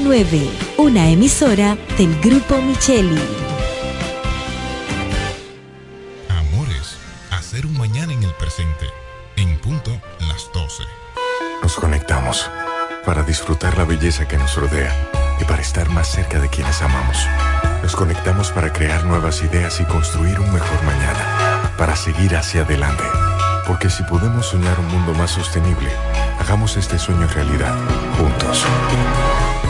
100.9, una emisora del Grupo Micheli. Amores, hacer un mañana en el presente, en punto las 12. Nos conectamos para disfrutar la belleza que nos rodea y para estar más cerca de quienes amamos. Nos conectamos para crear nuevas ideas y construir un mejor mañana, para seguir hacia adelante. Porque si podemos soñar un mundo más sostenible, hagamos este sueño realidad, juntos.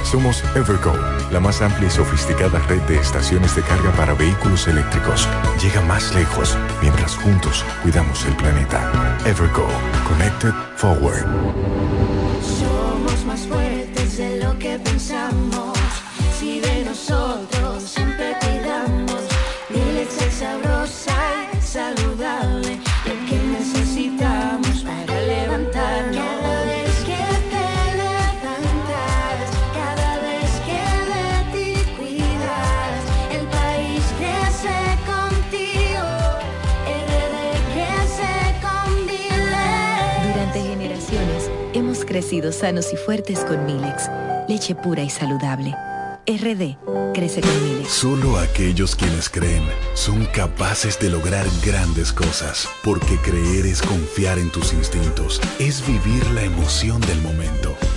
Somos Evergo, la más amplia y sofisticada red de estaciones de carga para vehículos eléctricos. Llega más lejos mientras juntos cuidamos el planeta. Evergo, Connected Forward. Somos más fuertes de lo que pensamos. Si de nosotros crecido sanos y fuertes con Milex, leche pura y saludable. RD crece con Milex. Solo aquellos quienes creen son capaces de lograr grandes cosas, porque creer es confiar en tus instintos, es vivir la emoción del momento,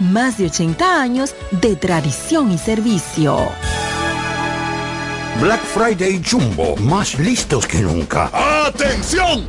más de 80 años de tradición y servicio. Black Friday Jumbo, más listos que nunca. ¡Atención!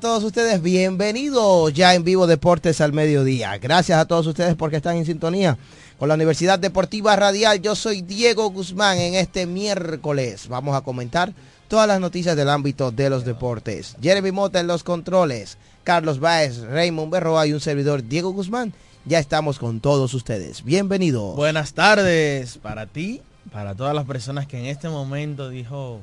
Todos ustedes, bienvenidos ya en vivo Deportes al Mediodía. Gracias a todos ustedes porque están en sintonía con la Universidad Deportiva Radial. Yo soy Diego Guzmán en este miércoles. Vamos a comentar todas las noticias del ámbito de los deportes. Jeremy Mota en los controles, Carlos Baez, Raymond Berroa y un servidor Diego Guzmán. Ya estamos con todos ustedes. Bienvenidos. Buenas tardes para ti, para todas las personas que en este momento dijo,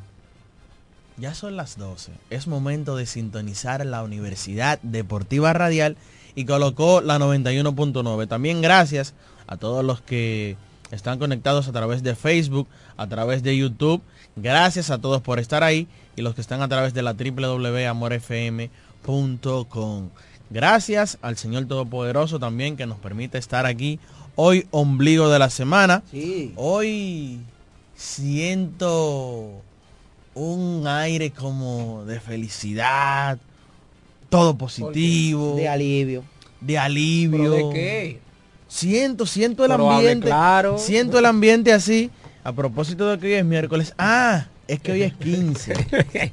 ya son las 12, es momento de sintonizar la Universidad Deportiva Radial y colocó la 91.9. También gracias a todos los que están conectados a través de Facebook, a través de YouTube. Gracias a todos por estar ahí y los que están a través de la www.amorfm.com. Gracias al Señor Todopoderoso también que nos permite estar aquí hoy ombligo de la semana. Hoy siento un aire como de felicidad, todo positivo. De alivio. De alivio. ¿Pero de qué? Siento, siento el Pero ambiente. claro. Siento el ambiente así. A propósito de que hoy es miércoles. Ah, es que hoy es 15.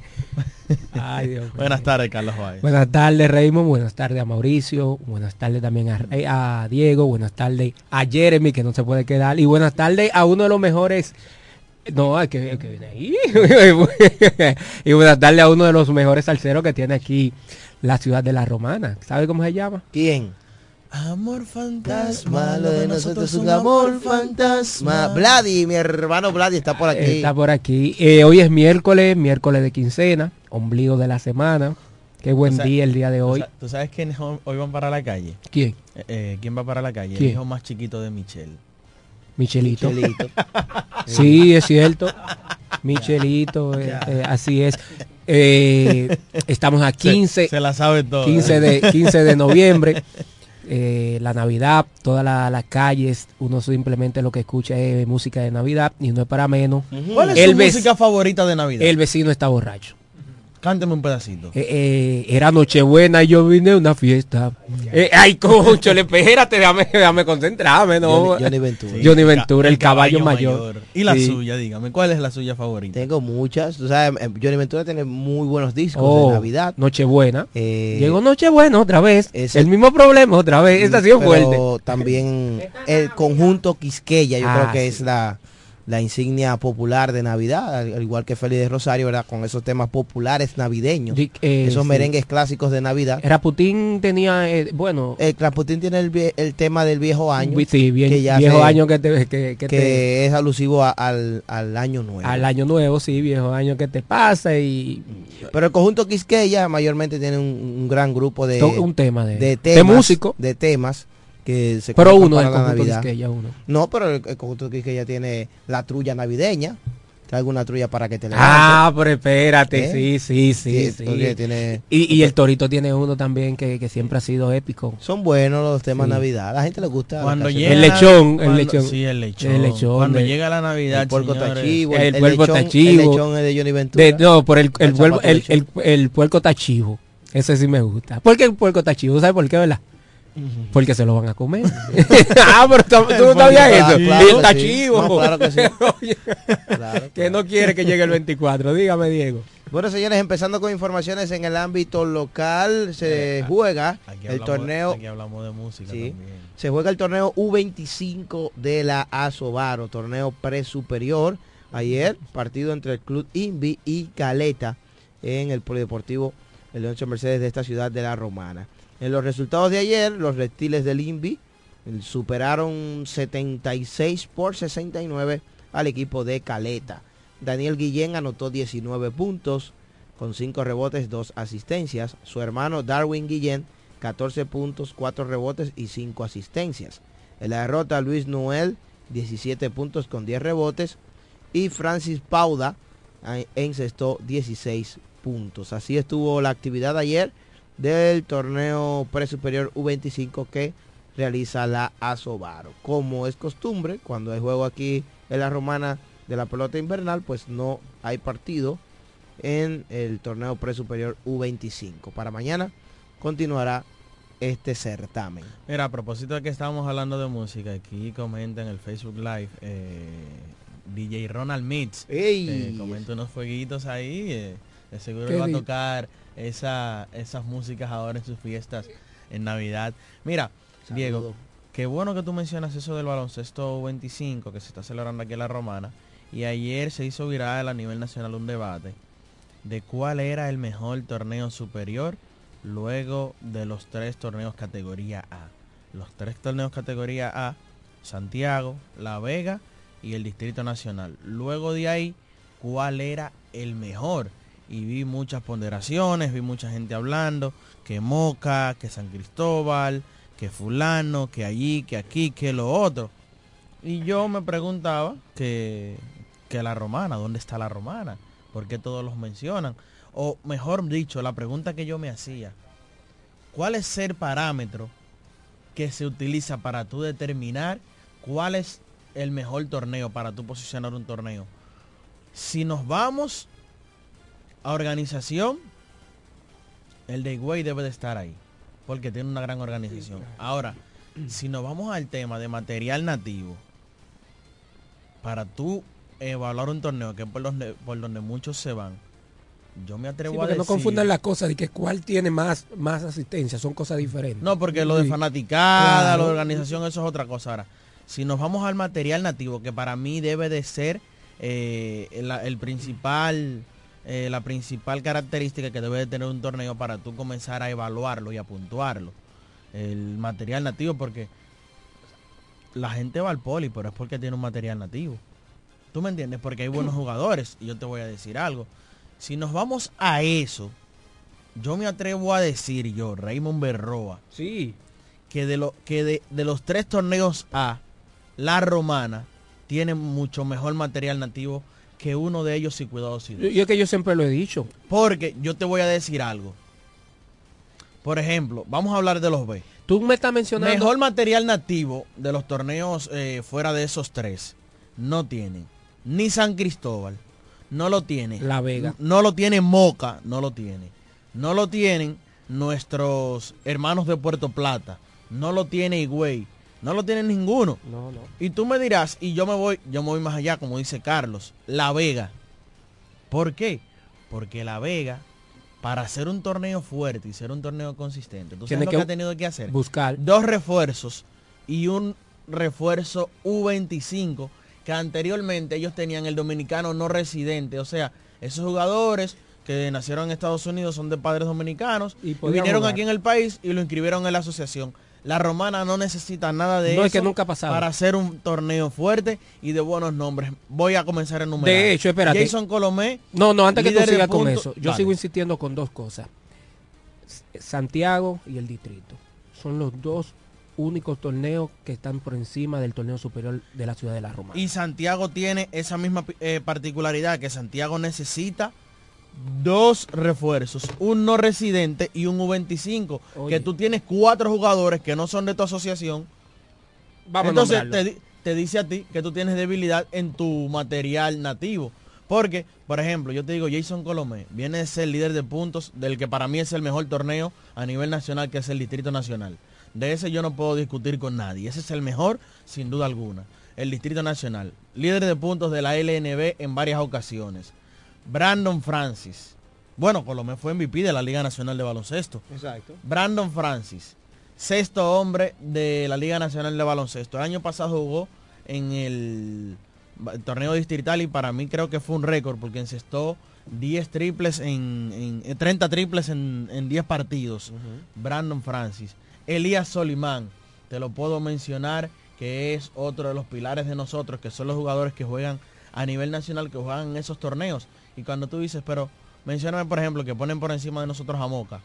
Ay, Dios. Buenas tardes, Carlos Juárez. Buenas tardes, Raymond. Buenas tardes a Mauricio. Buenas tardes también a, Rey- a Diego. Buenas tardes a Jeremy, que no se puede quedar. Y buenas tardes a uno de los mejores. No, el que, el que viene ahí. y buenas tardes a uno de los mejores salseros que tiene aquí la ciudad de la Romana. ¿Sabe cómo se llama? ¿Quién? Amor fantasma, Lo de nosotros es un amor fantasma. Vladi, mi hermano Vladi está por aquí. Está por aquí. Eh, hoy es miércoles, miércoles de quincena, ombligo de la semana. Qué buen O sea, día el día de ¿Tú hoy. ¿Tú sabes quién ho- hoy van para la calle? ¿Quién? Eh, eh, ¿Quién va para la calle? ¿Quién? El hijo más chiquito de Michelle. Michelito. Michelito. Sí, es cierto. Michelito, eh, eh, así es. Eh, estamos a Se- 15, se la sabe toda. 15 de, 15 de noviembre. La Navidad, todas la- las calles, uno simplemente lo que escucha es música de Navidad y no es para menos. ¿Cuál es El su música favorita de Navidad? El vecino está borracho. Cánteme un pedacito. Eh, eh, era Nochebuena y yo vine a una fiesta. Eh, ay, concho, le espérate, déjame, déjame concentrarme, ¿no? Johnny, Johnny Ventura. Johnny Ventura, el, caballo, mayor. Y la Sí. suya, dígame, ¿cuál es la suya favorita? Tengo muchas. Tú sabes, eh, Johnny Ventura tiene muy buenos discos Oh, de Navidad. Nochebuena. Eh, Llegó Nochebuena otra vez. ese- el mismo problema otra vez. Esta ha sido pero fuerte. también el conjunto Quisqueya, yo Ah, creo que sí. es la, la insignia popular de Navidad, al, al igual que Félix de Rosario, ¿verdad? Con esos temas populares navideños, Di- eh, esos sí. merengues clásicos de Navidad. Raputín tenía, eh, bueno, El Rasputín tiene el, vie- el tema del viejo año, sí, bien, que ya viejo se- año que te, que, que que te- es alusivo a- al, al año nuevo. al año nuevo, sí, viejo año que te pasa y Pero el conjunto Quisqueya mayormente tiene un, un gran grupo de, un tema de- de temas, músico. de temas que se Pero uno para del la Navidad. Quisqueya, uno. No, pero el, el conjunto Quisqueya tiene la trulla navideña. Trae alguna trulla para que te Ah, pero espérate, ¿Eh? sí, sí, sí, Sí, sí. porque tiene- Y, y el Torito tiene uno también que, que siempre ha sido épico. Son buenos los temas Sí. Navidad. A la gente le gusta. Cuando llega El lechón, el lechón. Sí, el lechón. El lechón Cuando de- llega la Navidad, el puerco tachivo, El, el, puerco lechón, tachivo. el lechón es de Johnny Ventura. De- no, por el, el, El el, lechón. el- el puerco tachivo. Ese sí me gusta. ¿Por qué el puerco tachivo? ¿Sabes por qué, verdad? Porque se lo van a comer. ah, pero tú, tú no sabías Claro, eso. claro el. No, claro que sí. Oye, Claro, que no quiere que llegue el 24. Dígame, Diego. Bueno, señores, empezando con informaciones en el ámbito local, se juega Aquí el hablamos- torneo Aquí hablamos de música Sí. también. Se juega el torneo U25 de la Asobaro, torneo pre-superior. Ayer, partido entre el Club Invi y Caleta en el Polideportivo el Leoncio Mercedes de esta ciudad de la Romana. En los resultados de ayer, los reptiles del Invi eh, superaron 76 por 69 al equipo de Caleta. Daniel Guillén anotó 19 puntos con 5 rebotes, 2 asistencias. Su hermano Darwin Guillén 14 puntos, 4 rebotes y 5 asistencias. En la derrota Luis Noel 17 puntos con 10 rebotes y Francis Pauda encestó 16 puntos. Así estuvo la actividad ayer del torneo presuperior U25 que realiza la Asobaro. Como es costumbre, cuando hay juego aquí en la romana de la pelota invernal, pues no hay partido en el torneo presuperior U25. Para mañana continuará este certamen. Mira, a propósito de que estábamos hablando de música, aquí comenta en el Facebook Live eh, DJ Ronald Mitz. Eh, comenta unos fueguitos ahí. eh, de seguro ¿Qué va a tocar esa, esas músicas ahora en sus fiestas en Navidad. Mira, Diego, qué bueno que tú mencionas eso del baloncesto 25 que se está celebrando aquí en La Romana. Y ayer se hizo viral a nivel nacional un debate de cuál era el mejor torneo superior luego de los tres torneos categoría A. Los tres torneos categoría A, Santiago, La Vega y el Distrito Nacional. Luego de ahí, cuál era el mejor. Y vi muchas ponderaciones, vi mucha gente hablando, que Moca, que San Cristóbal, que fulano, que allí, que aquí, que lo otro. Y yo me preguntaba que, que la romana, ¿dónde está la romana? ¿Por qué todos los mencionan? O mejor dicho, la pregunta que yo me hacía, ¿cuál es el parámetro que se utiliza para tú determinar cuál es el mejor torneo para tú posicionar un torneo? Si nos vamos organización, el de Higüey debe de estar ahí, porque tiene una gran organización. Ahora, si nos vamos al tema de material nativo, para tú evaluar un torneo, que es por donde, por donde muchos se van, yo me atrevo Sí, a decir... no confundan las cosas de que cuál tiene más, más asistencia, son cosas diferentes. No, porque lo de fanaticada, Claro. lo de organización, eso es otra cosa. Ahora, si nos vamos al material nativo, que para mí debe de ser eh, el principal, eh, la principal característica que debe de tener un torneo para tú comenzar a evaluarlo y a puntuarlo. El material nativo, porque la gente va al poli, pero es porque tiene un material nativo. ¿Tú me entiendes? Porque hay buenos jugadores. Y yo te voy a decir algo. Si nos vamos a eso, yo me atrevo a decir yo, Raymond Berroa, Sí. que de, lo, que de, de los tres torneos A, la romana tiene mucho mejor material nativo que uno de ellos y cuidados y Yo, yo es que yo siempre lo he dicho. Porque yo te voy a decir algo. Por ejemplo, vamos a hablar de los B. Tú me estás mencionando... Mejor material nativo de los torneos eh, fuera de esos tres no tienen ni San Cristóbal, no lo tiene. La Vega. No lo tiene Moca, no lo tiene. No lo tienen nuestros hermanos de Puerto Plata. No lo tiene Higüey. No lo tiene ninguno. No, no. Y tú me dirás, y yo me voy, yo me voy más allá, como dice Carlos, La Vega. ¿Por qué? Porque La Vega, para hacer un torneo fuerte y ser un torneo consistente, ¿tú sabes lo que que ha tenido que hacer? buscar. Dos refuerzos y un refuerzo U25 que anteriormente ellos tenían el dominicano no residente. O sea, esos jugadores que nacieron en Estados Unidos son de padres dominicanos y, vinieron jugar. aquí en el país y lo inscribieron en la asociación. La romana no necesita nada de No, eso es que nunca para hacer un torneo fuerte y de buenos nombres. Voy a comenzar a enumerar. De hecho, espérate. Jason Colomé. No, no, antes que tú sigas con eso, yo Dale. sigo insistiendo con dos cosas. Santiago y el distrito son los dos únicos torneos que están por encima del torneo superior de la ciudad de la Roma. Y Santiago tiene esa misma eh, particularidad que Santiago necesita dos refuerzos, un no residente y un U25, Oye. que tú tienes cuatro jugadores que no son de tu asociación. Vamos Entonces te, te dice a ti que tú tienes debilidad en tu material nativo. Porque, por ejemplo, yo te digo, Jason Colomé viene de ser líder de puntos del que para mí es el mejor torneo a nivel nacional, que es el Distrito Nacional. De ese yo no puedo discutir con nadie. Ese es el mejor, sin duda alguna. El Distrito Nacional. Líder de puntos de la LNB en varias ocasiones. Brandon Francis. Bueno, Colomé fue MVP de la Liga Nacional de Baloncesto. Exacto. Brandon Francis, sexto hombre de la Liga Nacional de Baloncesto. El año pasado jugó en el torneo distrital y para mí creo que fue un récord porque encestó 10 triples en, en- eh, 30 triples en, en 10 partidos. Brandon Francis. Elías Solimán, te lo puedo mencionar que es otro de los pilares de nosotros, que son los jugadores que juegan a nivel nacional, que juegan en esos torneos. Y cuando tú dices, pero mencióname por ejemplo que ponen por encima de nosotros a Moca.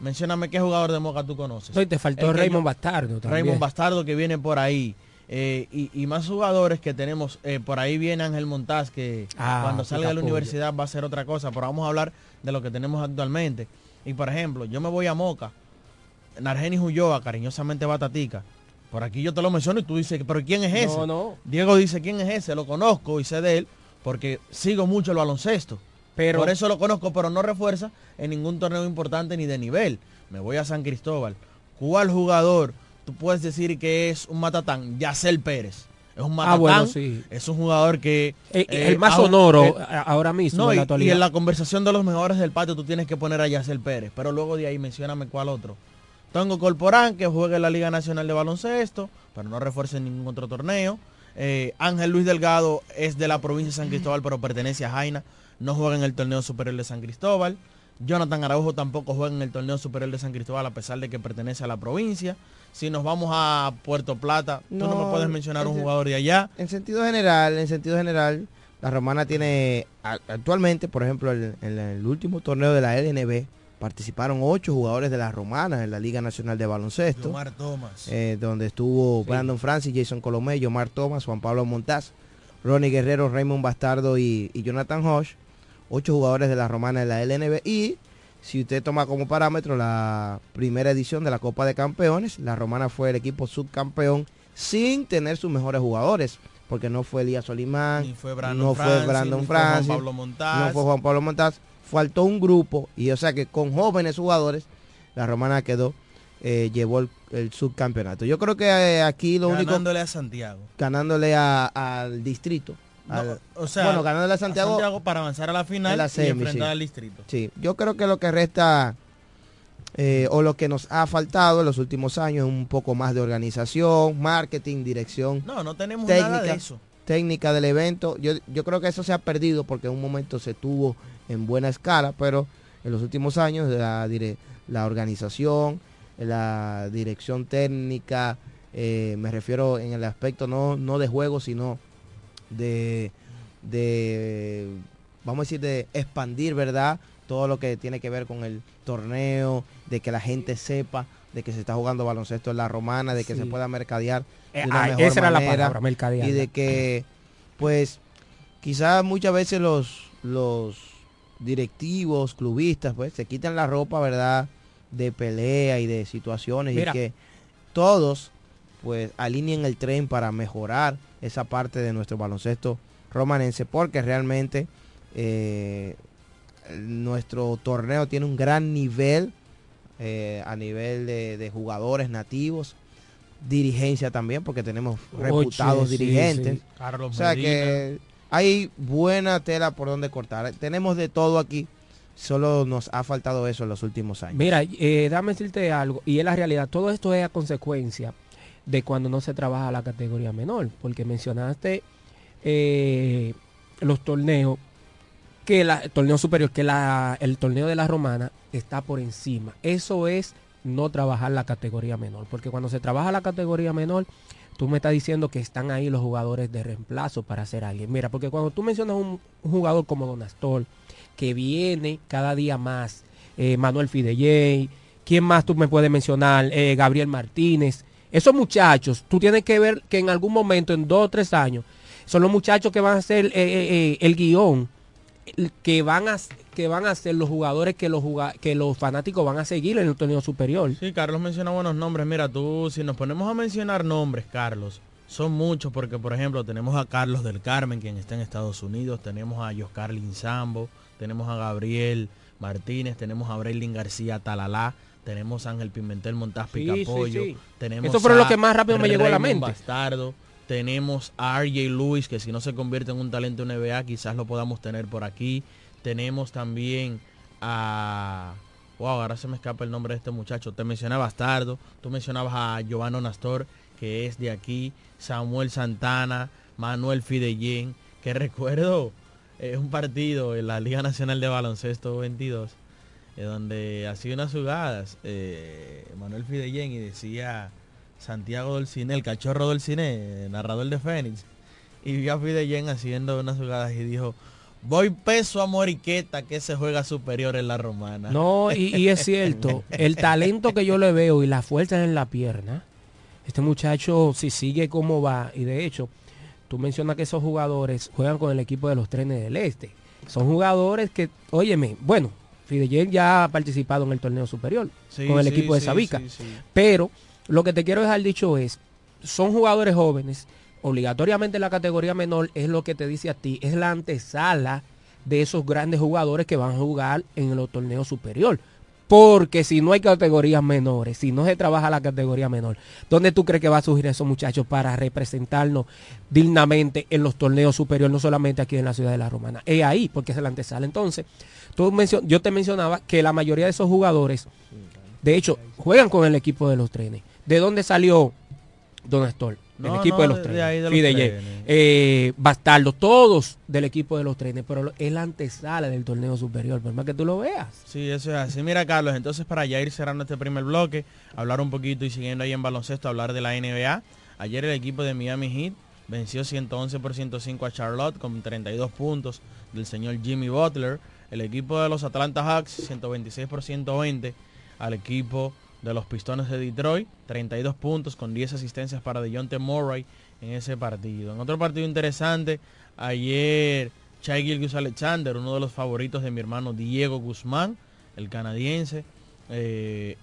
Mencióname qué jugador de Moca tú conoces. No, y te faltó El Raymond yo- Bastardo también. Raymond Bastardo que viene por ahí. Eh, y, y más jugadores que tenemos. eh, por ahí viene Ángel Montaz que Ah, cuando salga de la universidad va a ser otra cosa. Pero vamos a hablar de lo que tenemos actualmente. Y por ejemplo, yo me voy a Moca. Nargenis Ulloa, cariñosamente Batatica. Por aquí yo te lo menciono y tú dices, pero ¿quién es ese? No, no. Diego dice, ¿quién es ese? Lo conozco y sé de él porque sigo mucho el baloncesto. Pero- Por eso lo conozco, pero no refuerza en ningún torneo importante ni de nivel. Me voy a San Cristóbal. ¿Cuál jugador tú puedes decir que es un matatán? Yacel Pérez. Es un matatán. Ah, bueno, sí. Es un jugador que... Eh, eh, el más ha- sonoro eh, ahora mismo no, en y, la y actualidad. en la conversación de los mejores del patio tú tienes que poner a Yacel Pérez. Pero luego de ahí mencióname cuál otro. Tongo Corporán, que juega en la Liga Nacional de Baloncesto, pero no refuerza en ningún otro torneo. Eh, Ángel Luis Delgado es de la provincia de San Cristóbal, pero pertenece a Jaina. No juega en el torneo superior de San Cristóbal. Jonathan Araujo tampoco juega en el torneo superior de San Cristóbal, a pesar de que pertenece a la provincia. Si nos vamos a Puerto Plata, tú no, me puedes mencionar un jugador de allá. En sentido general, en sentido general, la Romana tiene actualmente, por ejemplo, el- en el último torneo de la LNB participaron ocho jugadores de la Romana en la Liga Nacional de Baloncesto. Yomar Thomas. eh, donde estuvo Brandon Francis, Jason Colomé, Yomar Thomas, Juan Pablo Montaz, Ronnie Guerrero, Raymond Bastardo y, y Jonathan Hodge, ocho jugadores de la Romana en la LNB y si usted toma como parámetro la primera edición de la Copa de Campeones, la Romana fue el equipo subcampeón sin tener sus mejores jugadores, porque no fue Elías Solimán, Ni fue Brandon no Francis, fue Brandon ni fue Juan Francis, Pablo Montaz. no fue Juan Pablo Montaz, faltó un grupo y o sea que con jóvenes jugadores la Romana quedó eh, llevó el, el subcampeonato. Yo creo que eh, aquí lo único ganándole a Santiago. ganándole a- al distrito. No, al- o sea, bueno, ganándole a Santiago, para avanzar a la final la y semi, enfrentar sí. al distrito. Sí, yo creo que lo que resta eh, o lo que nos ha faltado en los últimos años es un poco más de organización, marketing, dirección No, no tenemos nada de técnica, eso. técnica del evento. Yo, yo creo que eso se ha perdido porque en un momento se tuvo en buena escala, pero en los últimos años la, dire- la organización, la dirección técnica, eh, me refiero en el aspecto no, no de juego, sino de, de, vamos a decir, de expandir, ¿verdad? Todo lo que tiene que ver con el torneo, de que la gente sepa de que se está jugando baloncesto en la romana, de que Sí. se pueda mercadear de Eh, una ah, mejor esa era la manera, palabra, mercadear. y de que pues quizás muchas veces los los directivos clubistas pues se quitan la ropa verdad de pelea y de situaciones Mira. y que todos pues alineen el tren para mejorar esa parte de nuestro baloncesto romanense porque realmente Eh, nuestro torneo tiene un gran nivel eh, a nivel de, de jugadores nativos dirigencia también, porque tenemos reputados dirigentes. sí. Carlos o sea Medina. que hay buena tela por donde cortar. Tenemos de todo aquí. Solo nos ha faltado eso en los últimos años. Mira, eh, dame decirte algo, y es la realidad, todo esto es a consecuencia de cuando no se trabaja la categoría menor, porque mencionaste eh, los torneos, que la, torneo superior, que la, el torneo de la romana está por encima. Eso es no trabajar la categoría menor, porque cuando se trabaja la categoría menor, tú me estás diciendo que están ahí los jugadores de reemplazo para hacer alguien. Mira, porque cuando tú mencionas un, un jugador como Don Astor, que viene cada día más, eh, Manuel Fidelley, ¿quién más tú me puedes mencionar? Eh, Gabriel Martínez. Esos muchachos, tú tienes que ver que en algún momento, en dos o tres años, son los muchachos que van a hacer eh, eh, el guion, que van a que van a ser los jugadores que los que los fanáticos van a seguir en el torneo superior. Sí, Carlos menciona buenos nombres. Mira, tú, si nos ponemos a mencionar nombres, Carlos, son muchos porque, por ejemplo, tenemos a Carlos del Carmen, quien está en Estados Unidos, tenemos a Yoscar Linsambo, tenemos a Gabriel Martínez, tenemos a Braylin García Talalá, tenemos a Ángel Pimentel Montaz Sí, Picapollo, sí, sí. tenemos Eso fue lo que más rápido me llegó a la mente. Bastardo, tenemos a RJ Lewis, que si no se convierte en un talento NBA, quizás lo podamos tener por aquí. Tenemos también a... Wow, ahora se me escapa el nombre de este muchacho. Te mencioné a Bastardo, tú mencionabas a Giovanni Nastor, que es de aquí, Samuel Santana, Manuel Fidellén, que recuerdo eh, un partido en la Liga Nacional de Baloncesto 22, eh, donde hacía unas jugadas eh, Manuel Fidellén y decía Santiago Dolcine, el cachorro Dolcine, narrador de Fénix, y vio a Fidellén haciendo unas jugadas y dijo, voy peso a Moriqueta que se juega superior en la romana. No, y, y es cierto, el talento que yo le veo y la fuerza en la pierna, este muchacho si sigue como va, y de hecho, tú mencionas que esos jugadores juegan con el equipo de los trenes del este. Son jugadores que, óyeme, bueno, Fidel ya ha participado en el torneo superior Sí, con el sí, equipo de Sabica. sí. Pero lo que te quiero dejar dicho es, son jugadores jóvenes, obligatoriamente la categoría menor es lo que te dice a ti, es la antesala de esos grandes jugadores que van a jugar en el torneo superior. Porque si no hay categorías menores, si no se trabaja la categoría menor, ¿dónde tú crees que va a surgir esos muchachos para representarnos dignamente en los torneos superiores, no solamente aquí en la ciudad de La Romana? Es ahí, porque es la antesala. Entonces, tú yo te mencionaba que la mayoría de esos jugadores, de hecho, juegan con el equipo de los trenes. ¿De dónde salió Don Astor? No, equipo no, de los de trenes. ahí de los trenes. eh, Bastardo, todos del equipo de los trenes, pero es la antesala del torneo superior, por más que tú lo veas. Sí, eso es así. Mira, Carlos, entonces para ya ir cerrando este primer bloque, hablar un poquito y siguiendo ahí en baloncesto, hablar de la NBA. Ayer el equipo de Miami Heat venció 111 por 105 a Charlotte con 32 puntos del señor Jimmy Butler. El equipo de los Atlanta Hawks 126 por 120 al equipo de los Pistones de Detroit, 32 puntos con 10 asistencias para DeJounte Murray en ese partido. En otro partido interesante, ayer Chai Gilgeous Alexander, uno de los favoritos de mi hermano Diego Guzmán, el canadiense, eh,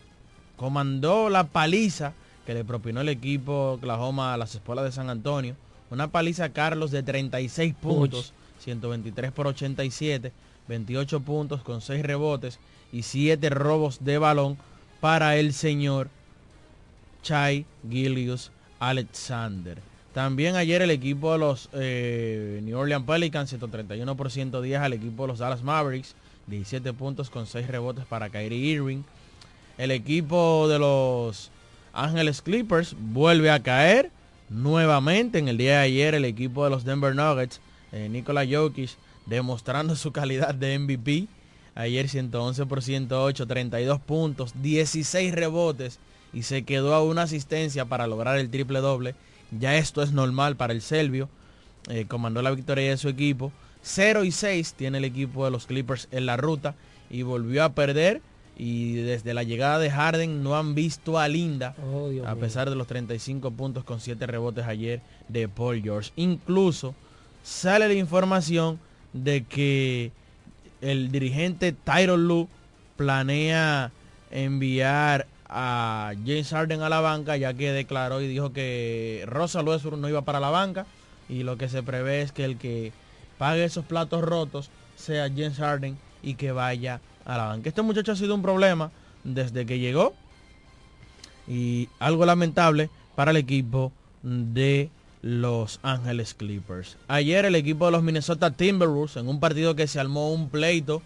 comandó la paliza que le propinó el equipo Oklahoma a las espuelas de San Antonio. Una paliza, Carlos, de 36 puntos, 123 por 87, 28 puntos con 6 rebotes y 7 robos de balón para el señor Chai Gillius Alexander. También ayer el equipo de los eh, New Orleans Pelicans 131 por 110 al equipo de los Dallas Mavericks, 17 puntos con 6 rebotes para Kyrie Irving. El equipo de los Ángeles Clippers vuelve a caer nuevamente en el día de ayer el equipo de los Denver Nuggets, eh, Nikola Jokic demostrando su calidad de MVP. Ayer 111 por 108, 32 puntos, 16 rebotes y se quedó a una asistencia para lograr el triple doble. Ya esto es normal para el serbio. Eh, comandó la victoria de su equipo. 0 y 6 tiene el equipo de los Clippers en la ruta y volvió a perder. Y desde la llegada de Harden no han visto a Linda, Oh, a mío. pesar de los 35 puntos con 7 rebotes ayer de Paul George. Incluso sale la información de que el dirigente Tyron Lue planea enviar a James Harden a la banca ya que declaró y dijo que Rosa Westbrook no iba para la banca y lo que se prevé es que el que pague esos platos rotos sea James Harden y que vaya a la banca. Este muchacho ha sido un problema desde que llegó y algo lamentable para el equipo de los Ángeles Clippers. Ayer el equipo de los Minnesota Timberwolves en un partido que se armó un pleito.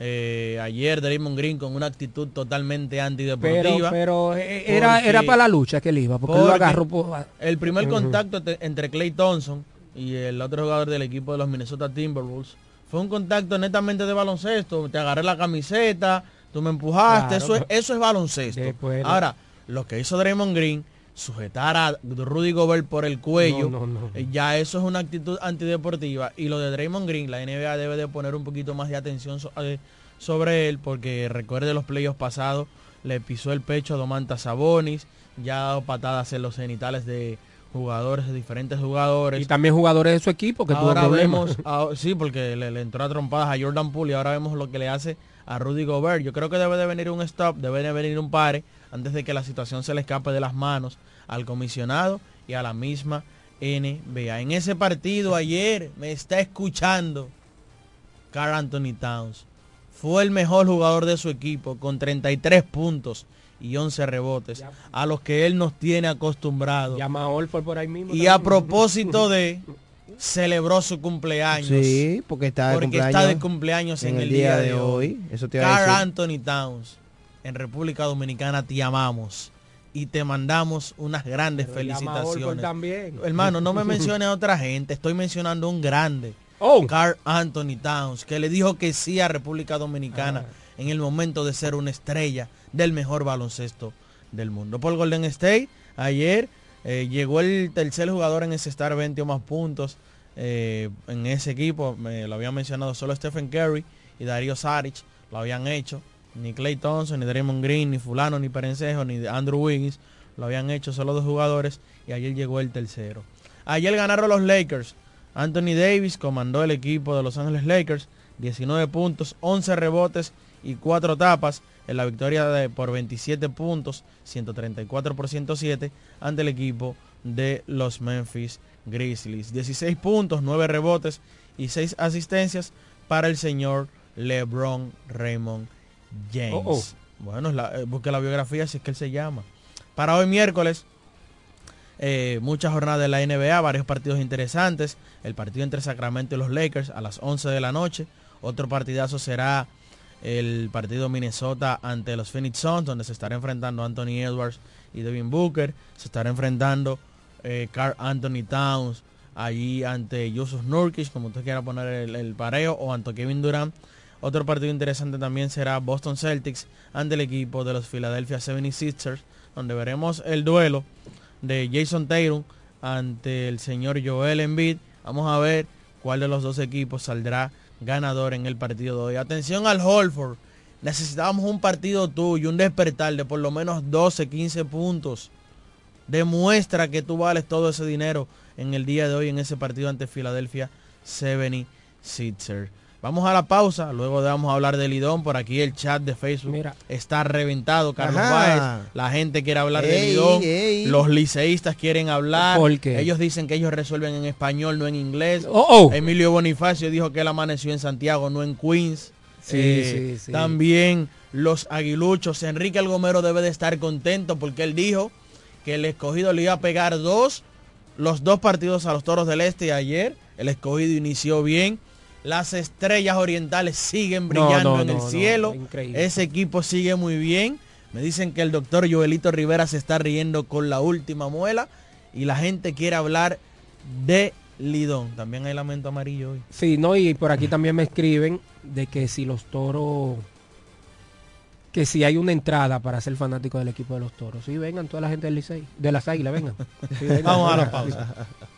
eh, ayer Draymond Green con una actitud totalmente Pero, antideportiva. pero eh, era, porque- era para la lucha que él iba, porque, él lo porque agarró por- El primer contacto entre Clay Thompson y el otro jugador del equipo de los Minnesota Timberwolves fue un contacto netamente de baloncesto. Te agarré la camiseta, tú me empujaste. Claro, eso, es, eso es baloncesto. después- Ahora, lo que hizo Draymond Green, sujetar a Rudy Gobert por el cuello, No, no, no. eh, ya eso es una actitud antideportiva. Y lo de Draymond Green, la NBA debe de poner un poquito más de atención eh, sobre él, porque recuerde los playoffs pasados, le pisó el pecho a Domantas Sabonis, ya ha dado patadas en los genitales de jugadores, de diferentes jugadores. y también jugadores de su equipo que tuvo ahora problemas. vemos, sí, porque le, le entró a trompadas a Jordan Poole y ahora vemos lo que le hace a Rudy Gobert. Yo creo que debe de venir un stop, debe de venir un pare antes de que la situación se le escape de las manos al comisionado y a la misma NBA. En ese partido ayer me está escuchando Carl Anthony Towns. Fue el mejor jugador de su equipo con 33 puntos y 11 rebotes a los que él nos tiene acostumbrados. Llama a Olford por ahí mismo. Y a propósito de celebró su cumpleaños. Sí, porque está de porque cumpleaños está de cumpleaños en, el día, de hoy. Eso te Carl decir. Anthony Towns, en República Dominicana te amamos y te mandamos unas grandes Pero a Olford felicitaciones. también. Hermano, no me mencione a otra gente, estoy mencionando un grande. Oh. Carl Anthony Towns, que le dijo que sí a República Dominicana en el momento de ser una estrella del mejor baloncesto del mundo. Por Golden State, ayer eh, llegó el tercer jugador en ese estar 20 o más puntos eh, en ese equipo. Me lo había mencionado solo Stephen Curry y Darío Saric lo habían hecho. Ni Clay Thompson, ni Draymond Green, ni Fulano, ni Perencejo, ni Andrew Wiggins lo habían hecho solo dos jugadores y ayer llegó el tercero. Ayer ganaron los Lakers. Anthony Davis comandó el equipo de Los Ángeles Lakers, 19 puntos, 11 rebotes y 4 tapas en la victoria de, por 27 puntos, 134 por 107 ante el equipo de los Memphis Grizzlies. 16 puntos, 9 rebotes y 6 asistencias para el señor LeBron Raymond James. Bueno, eh, busque la biografía si es que él se llama. Para hoy miércoles, eh, muchas jornadas de la NBA, varios partidos interesantes. El partido entre Sacramento y los Lakers a las 11 de la noche. Otro partidazo será el partido Minnesota ante los Phoenix Suns, donde se estará enfrentando Anthony Edwards y Devin Booker. Se estará enfrentando eh, Carl Anthony Towns allí ante Yusuf Nurkic, como usted quiera poner el, el pareo, o ante Kevin Durant. Otro partido interesante también será Boston Celtics ante el equipo de los Philadelphia 76ers, donde veremos el duelo de Jason Tatum ante el señor Joel Embiid. Vamos a ver cuál de los dos equipos saldrá ganador en el partido de hoy. Atención al Holford. Necesitábamos un partido tuyo, un despertar de por lo menos 12, 15 puntos. Demuestra que tú vales todo ese dinero en el día de hoy en ese partido ante Philadelphia 76ers. Vamos a la pausa, luego vamos a hablar del Lidón. Por aquí el chat de Facebook está reventado, Carlos Ajá. Báez. La gente quiere hablar del Ey, Lidón. ey. Los liceístas quieren hablar. ¿Por qué? Ellos dicen que ellos resuelven en español, no en inglés. Oh, oh. Emilio Bonifacio dijo que él amaneció en Santiago, no en Queens. Sí, Eh, sí, sí. También los aguiluchos. Enrique Algomero debe de estar contento porque él dijo que el escogido le iba a pegar dos, los dos partidos a los toros del este y ayer. El escogido inició bien. Las estrellas orientales siguen brillando no, en el cielo. Ese equipo sigue muy bien. Me dicen que el doctor Joelito Rivera se está riendo con la última muela. Y la gente quiere hablar de Lidón. También hay lamento amarillo hoy. Sí, no, y por aquí también me escriben de que si los toros, que si hay una entrada para ser fanático del equipo de los toros. Sí, vengan toda la gente del Licey, de las águilas, vengan. Sí, vengan. Vamos a la pausa.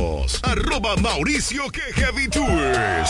Arroba Mauricio que Heavy Tours.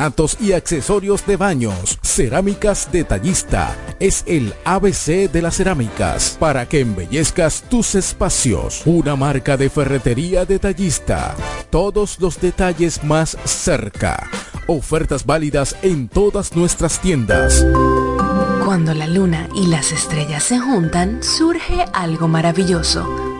porcelanatos y accesorios de baños. Cerámicas Detallista es el ABC de las cerámicas para que embellezcas tus espacios. Una marca de ferretería detallista. Todos los detalles más cerca. Ofertas válidas en todas nuestras tiendas. Cuando la luna y las estrellas se juntan, surge algo maravilloso.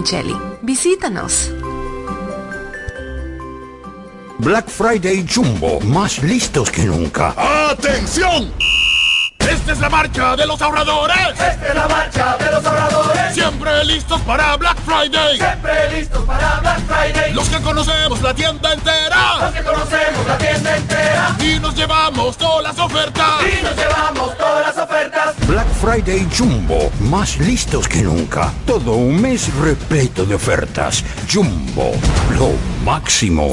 Micheli. Visítanos. Black Friday Jumbo, más listos que nunca. ¡Atención! Esta es la marcha de los ahorradores. Esta es la marcha de los ahorradores. Siempre listos para Black Friday. Siempre listos para Black Friday. Los que conocemos la tienda entera. Los que conocemos la tienda entera. Y nos llevamos todas las ofertas. Y nos llevamos todas las ofertas. Black Friday Jumbo, más listos que nunca. Todo un mes repleto de ofertas. Jumbo, lo máximo.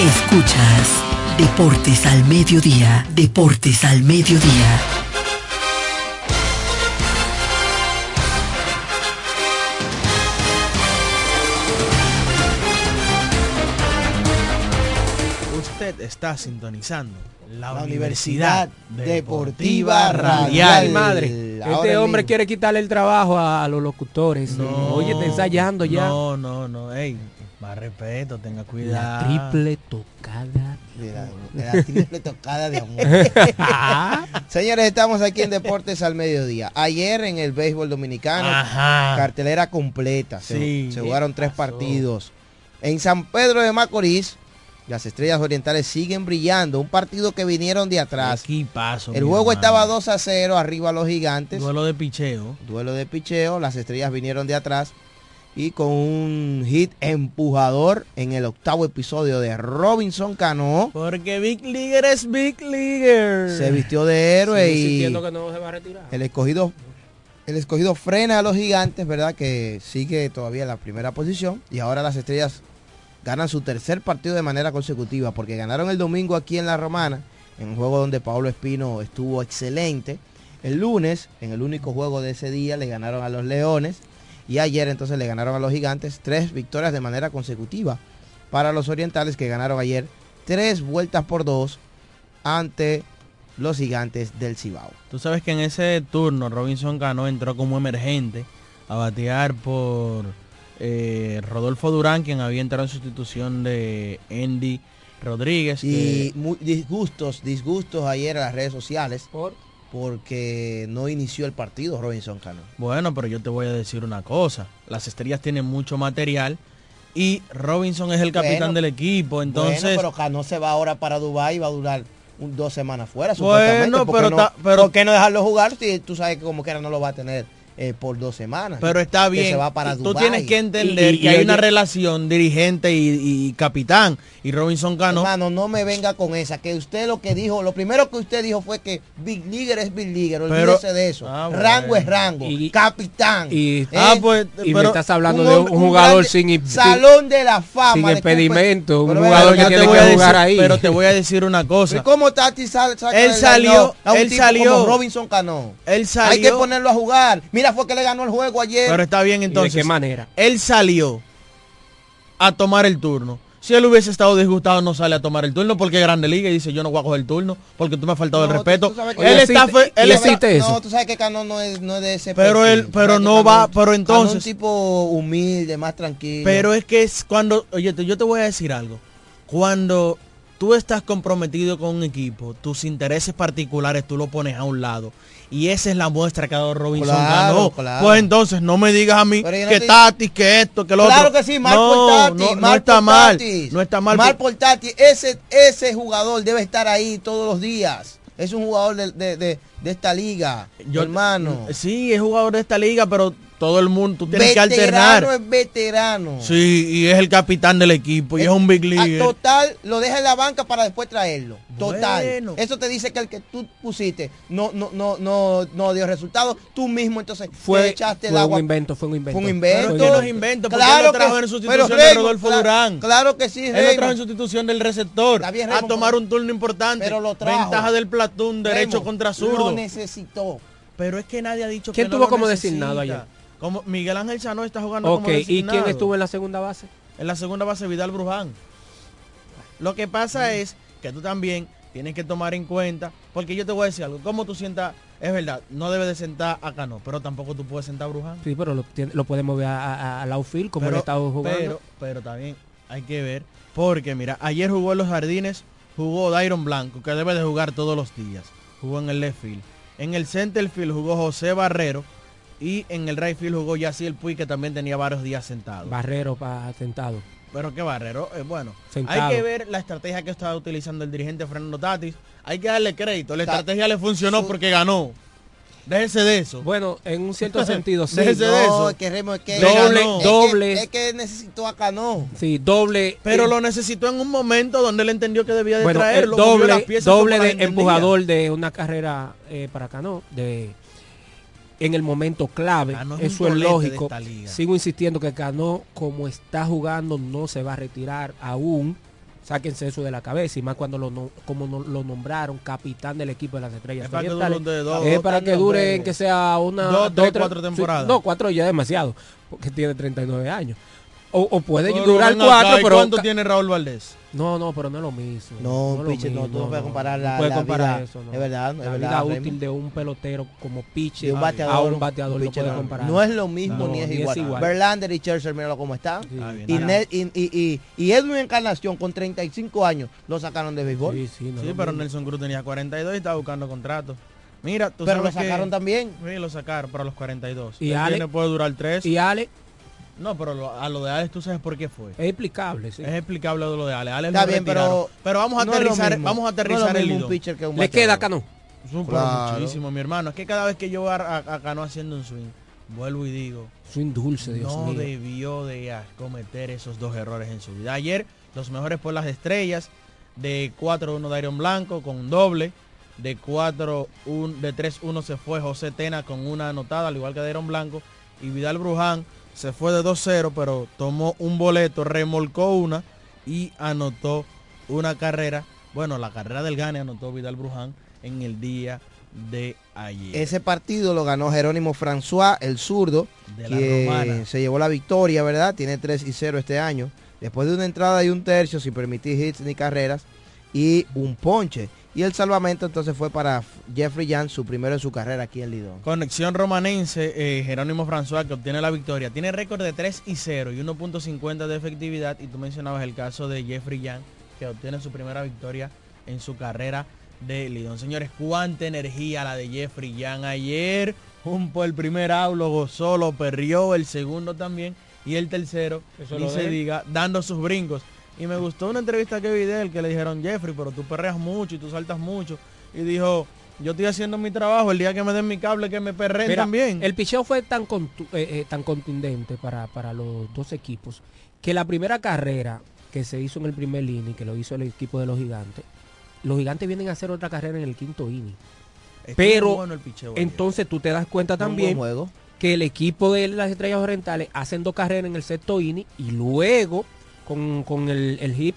Escuchas Deportes al Mediodía, Deportes al Mediodía. Usted está sintonizando la, La Universidad, Universidad Deportiva Deportiva Radial. Ay, madre. Ahora Este hombre mismo. quiere quitarle el trabajo a, a los locutores. Oye, está ensayando ya. No, no, no. Ey, más respeto, tenga La cuidado. triple tocada. Mira, la triple tocada de amor. Señores, estamos aquí en Deportes al Mediodía. Ayer en el béisbol dominicano, Ajá. cartelera completa. Se, Sí. se jugaron tres partidos. En San Pedro de Macorís, las estrellas orientales siguen brillando. Un partido que vinieron de atrás. Equipazo, El mi juego hermano. estaba 2 a 0 arriba los gigantes. Duelo de picheo. Duelo de picheo. Las estrellas vinieron de atrás. Y con un hit empujador en el octavo episodio de Robinson Cano. Porque Big Leaguer es Big Leaguer. Se vistió de héroe y insistiendo que no se va a retirar. el escogido el escogido frena a los gigantes, ¿verdad? Que sigue todavía en la primera posición. Y ahora las estrellas ganan su tercer partido de manera consecutiva. Porque ganaron el domingo aquí en La Romana. En un juego donde Pablo Espino estuvo excelente. El lunes, en el único juego de ese día, le ganaron a los Leones. Y ayer entonces le ganaron a los gigantes. Tres victorias de manera consecutiva para los orientales que ganaron ayer tres vueltas por dos ante los gigantes del Cibao. Tú sabes que en ese turno Robinson Cano entró como emergente a batear por eh, Rodolfo Durán, quien había entrado en sustitución de Andy Rodríguez. Y que- muy disgustos, disgustos ayer en las redes sociales porque no inició el partido Robinson Cano. Bueno, pero yo te voy a decir una cosa. Las estrellas tienen mucho material y Robinson es el capitán Bueno, del equipo. Entonces, bueno, pero Cano se va ahora para Dubai y va a durar un- dos semanas fuera. Bueno, supuestamente. ¿Por qué pero no, ta- pero- ¿por qué no dejarlo jugar si tú sabes que como quiera no lo va a tener eh, por dos semanas? pero está Que bien. se va para Tú tienes que entender Y- y- que hay y una relación dirigente y, y capitán. Y Robinson Cano. Hermano, no me venga con esa, que usted lo que dijo, lo primero que usted dijo fue que Big Leaguer es Big Pero- olvídese de eso. Ah, bueno. rango es rango, capitán. Y, ¿eh? Ah, pues, y me pero- estás hablando un de un un jugador sin, Salón de la fama. sin de impedimento, un Pero jugador que tiene te que voy a jugar decir- ahí. Pero te voy a decir una cosa. ¿Y cómo Tati sal- saca Él salió- él salió- Robinson Cano? Él salió. Hay que ponerlo a jugar. Mira, fue que le ganó el juego ayer. Pero está bien entonces. qué manera? Él salió a tomar el turno. Si él hubiese estado disgustado, no sale a tomar el turno porque es Grande Liga y dice yo no voy a coger el turno porque tú me has faltado el No, respeto. tú él Oye, está, existe- él existe No, tú sabes que Cano no es, no es de ese Pero perfil. él- pero no Cano- va- pero Cano es entonces- un tipo humilde, más tranquilo. Pero es que es cuando, oye, te- yo te voy a decir algo. Cuando tú estás comprometido con un equipo, tus intereses particulares tú lo pones a un lado. Y esa es la muestra que ha dado Robinson Claro, claro. Pues entonces no me digas a mí no que te- Tati, que esto, que lo Claro otro. que sí, mal no, por Tati, no, mal está por mal. Tatis. No está mal. Mal por- por Tati. Ese, ese jugador debe estar ahí todos los días. Es un jugador de, de- de- de esta liga, Yo- hermano. Sí, es jugador de esta liga, pero todo el mundo, tú tienes que veterano alternar. es veterano. Sí, y es el capitán del equipo y es un big A league. total, lo deja en la banca para después traerlo. Total. Bueno. Eso te dice que el que tú pusiste no, no, no, no, no dio resultado. Tú mismo entonces te Fue, echaste el fue agua. un invento, fue un invento. Fue un invento. Pero que no es invento, porque Claro él lo trajo que- en sustitución de Rodolfo Durán. Claro que sí, Él lo trajo en sustitución del receptor bien, a tomar un turno importante. pero lo trajo. Ventaja del platón derecho Raymond, contra Lo necesitó. Pero es que nadie ha dicho ¿Quién que no tuvo lo como necesita. designado ayer? Como Miguel Ángel Chano está jugando Ok, como ¿y quién designado. estuvo en la segunda base? En la segunda base Vidal Bruján. Lo que pasa es que tú también tienes que tomar en cuenta, porque yo te voy a decir algo, como tú sientas, es verdad, no debes de sentar a Cano, pero tampoco tú puedes sentar a Bruján. Sí, pero lo, lo podemos ver a- a- outfield como pero, él estado jugando. Pero, pero también hay que ver, porque mira, ayer jugó en los jardines, jugó Dairon Blanco, que debe de jugar todos los días. Jugó en el left field. En el center field jugó José Barrero y en el right field jugó Yaciel Puy, que también tenía varios días sentado. Barrero para sentado. Pero qué Barrero, eh, bueno, Sentado. hay que ver la estrategia que estaba utilizando el dirigente Fernando Tatis. Hay que darle crédito. La Ta- estrategia le funcionó porque ganó. Déjese de eso. Bueno, en un cierto sentido, sí. Déjese de No, eso. es que Remo, es que Doble, es que- doble. Es que, necesitó a Cano. Sí, doble. Pero eh, lo necesitó en un momento donde él entendió que debía de bueno, el traerlo. doble, doble de empujador de una carrera eh, para Cano, de en el momento clave. Cano es Eso un es de lógico. esta liga. Sigo insistiendo que Cano, como está jugando, no se va a retirar aún. Sáquense eso de la cabeza y más cuando lo como no- lo nombraron capitán del equipo de las estrellas. Es para que dure de dos- Es dos para que dure pero- que sea una Dos, tres, cuatro sí, temporadas. no, cuatro ya es demasiado, porque tiene 39 años. O, o puede Pero durar cuatro, acá, ¿y pero ¿Cuánto tiene Raúl Valdés? No, no, pero no es lo mismo. No, es lo pitcher, no, tú no puedes comparar la- puedes la comparar vida- eso, no. es verdad, es la verdad, vida Raymond. útil de un pelotero como pitcher de un bateador, a un bateador no pitcher, no. comparar. No es lo mismo No, ni es igual. Verlander y Scherzer, míralo cómo está. Ah, bien. Y, Ah, y, y, y, y Edwin Encarnación con 35 años lo sacaron de béisbol. Sí, sí, no es Sí, pero mismo. Nelson Cruz tenía 42 y estaba buscando contrato. Mira, tú Pero lo que- sacaron también. Sí, lo sacaron para los 42. Y Ale- puede durar 3. Y Ale, No, pero lo- a lo de Alex tú sabes por qué fue. es explicable, sí. Es explicable lo de Ale. Ale Está bien, retiraron. pero pero vamos a no aterrizar, vamos a No aterrizar el un pitcher que un Le queda. Cano. Claro. muchísimo, mi hermano. Es que cada vez que yo veo a, a- Cano haciendo un swing, vuelvo y digo, Swing dulce, Dios no mío. debió de cometer esos dos errores en su vida. Ayer, los mejores por las estrellas, de 4-1 de Iron Blanco con un doble, de 4-1, de 3-1 se fue José Tena con una anotada, al igual que Iron Blanco, y Vidal Bruján se fue de 2-0, pero tomó un boleto, remolcó una y anotó una carrera. Bueno, la carrera del Gane anotó Vidal Bruján en el día de ayer. Ese partido lo ganó Jerónimo François, el zurdo, De la que Romana. se llevó la victoria, ¿verdad? Tiene 3 y 0 este año. Después de una entrada y un tercio sin permitir hits ni carreras y un ponche. Y el salvamento entonces fue para Jeffrey Young, su primero en su carrera aquí en Lidón. Conexión romanense, eh, Jerónimo François, que obtiene la victoria. Tiene récord de 3 y 0 y 1.50 de efectividad. Y tú mencionabas el caso de Jeffrey Young, que obtiene su primera victoria en su carrera de Lidón. Señores, cuánta energía la de Jeffrey Young ayer. Un por el primer out, lo gozó, lo perrió, el segundo también. Y el tercero, ni se diga, dando sus brincos. Y me gustó una entrevista que vi de él que le dijeron, Jeffrey, pero tú perreas mucho y tú saltas mucho. Y dijo, yo estoy haciendo mi trabajo, el día que me den mi cable, que me perreen Mira, también. El picheo fue tan, contu- eh, eh, tan contundente para, para los dos equipos que la primera carrera que se hizo en el primer inning, que lo hizo el equipo de los gigantes, los gigantes vienen a hacer otra carrera en el quinto inning. Pero bueno el picheo entonces tú te das cuenta también que el equipo de las estrellas orientales hacen dos carreras en el sexto inning y luego con, con el, el hit,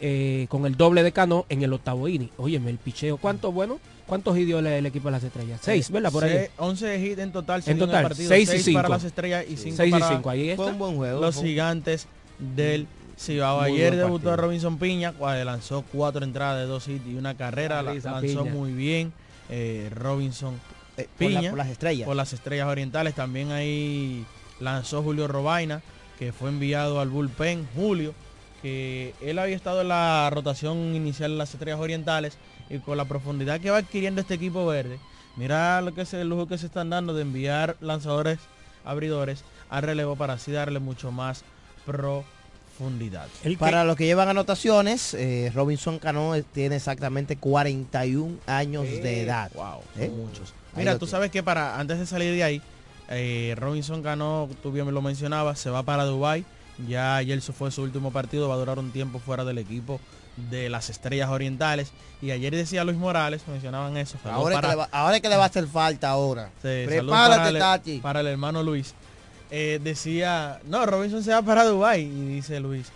eh, con el doble de Cano en el octavo inning. Óyeme, el picheo, ¿cuánto bueno? ¿Cuántos hit dio el, el equipo de las estrellas? Seis, ¿verdad? Por ahí. Se- 11 hits en total. En total, el partido, seis y seis para cinco. las estrellas y 5 Seis y para cinco, ahí está. Fue un buen juego. los gigantes del Cibao. Muy Ayer debutó partido. Robinson Piña, cual lanzó cuatro entradas de dos hits y una carrera. La- lanzó Piña. muy bien. eh, Robinson eh, por, la- Piña. por las estrellas. por las estrellas orientales. También ahí lanzó Julio Robaina, que fue enviado al bullpen Julio, que él había estado en la rotación inicial en las estrellas orientales y con la profundidad que va adquiriendo este equipo verde, mira lo que es el lujo que se están dando de enviar lanzadores abridores al relevo para así darle mucho más profundidad. El que- Para los que llevan anotaciones, eh, Robinson Cano eh, tiene exactamente 41 años de edad. Wow, ¿Eh? son muchos. Mira, tú sabes que para antes de salir de ahí, eh, Robinson ganó, tú bien me lo mencionabas, se va para Dubai. Ya ayer fue su último partido, va a durar un tiempo fuera del equipo de las Estrellas Orientales. Y ayer decía Luis Morales, mencionaban eso. Ahora, es que para- le va, ahora es que le va a hacer falta ahora. Sí, saludos Prepárate, para el- Tati. Para el hermano Luis. Eh, decía, no, Robinson se va para Dubai Y dice Luis,